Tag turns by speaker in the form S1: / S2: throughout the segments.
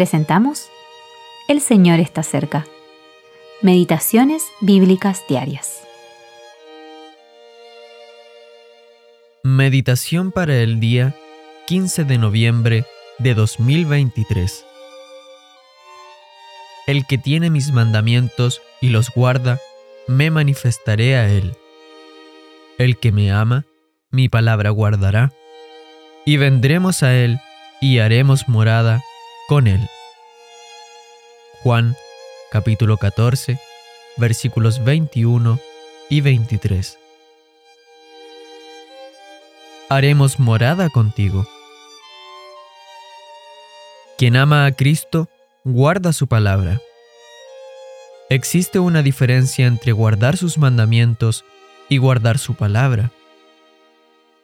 S1: presentamos El Señor está cerca. Meditaciones Bíblicas Diarias.
S2: Meditación para el día 15 de noviembre de 2023. El que tiene mis mandamientos y los guarda, me manifestaré a él. El que me ama, mi palabra guardará, y vendremos a él y haremos morada con él. Juan capítulo 14 versículos 21 y 23. Haremos morada contigo. Quien ama a Cristo, guarda su palabra. Existe una diferencia entre guardar sus mandamientos y guardar su palabra.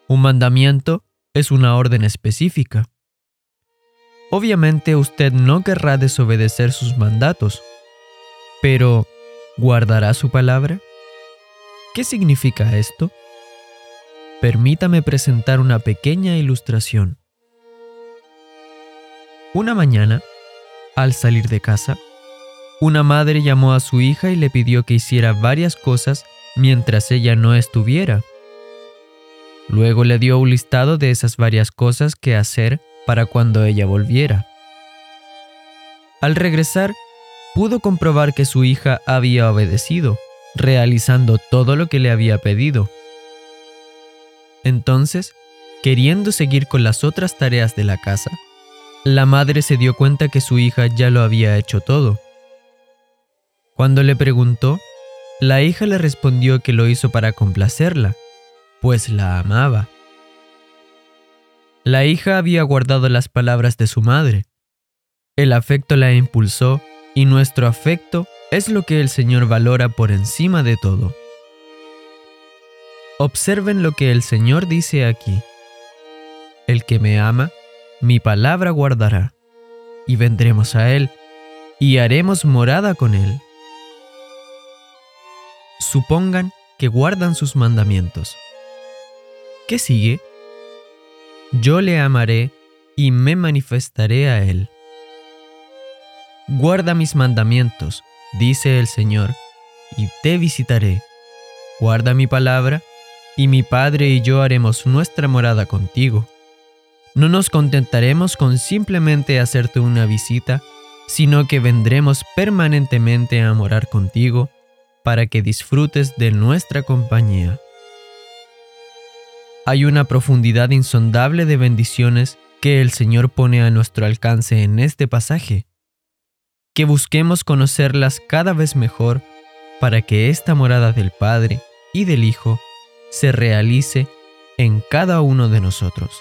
S2: Un mandamiento es una orden específica. Obviamente usted no querrá desobedecer sus mandatos, pero ¿guardará su palabra? ¿Qué significa esto? Permítame presentar una pequeña ilustración. Una mañana, al salir de casa, una madre llamó a su hija y le pidió que hiciera varias cosas mientras ella no estuviera. Luego le dio un listado de esas varias cosas que hacer para cuando ella volviera. Al regresar, pudo comprobar que su hija había obedecido, realizando todo lo que le había pedido. Entonces, queriendo seguir con las otras tareas de la casa, la madre se dio cuenta que su hija ya lo había hecho todo. Cuando le preguntó, la hija le respondió que lo hizo para complacerla, pues la amaba. La hija había guardado las palabras de su madre. El afecto la impulsó y nuestro afecto es lo que el Señor valora por encima de todo. Observen lo que el Señor dice aquí. El que me ama, mi palabra guardará, y vendremos a Él, y haremos morada con Él. Supongan que guardan sus mandamientos. ¿Qué sigue? Yo le amaré y me manifestaré a él. Guarda mis mandamientos, dice el Señor, y te visitaré. Guarda mi palabra, y mi Padre y yo haremos nuestra morada contigo. No nos contentaremos con simplemente hacerte una visita, sino que vendremos permanentemente a morar contigo para que disfrutes de nuestra compañía hay una profundidad insondable de bendiciones que el Señor pone a nuestro alcance en este pasaje. Que busquemos conocerlas cada vez mejor para que esta morada del Padre y del Hijo se realice en cada uno de nosotros.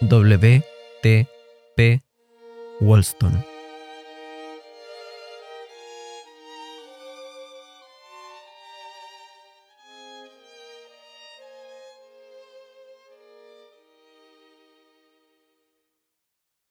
S2: W. T. P. Wollstone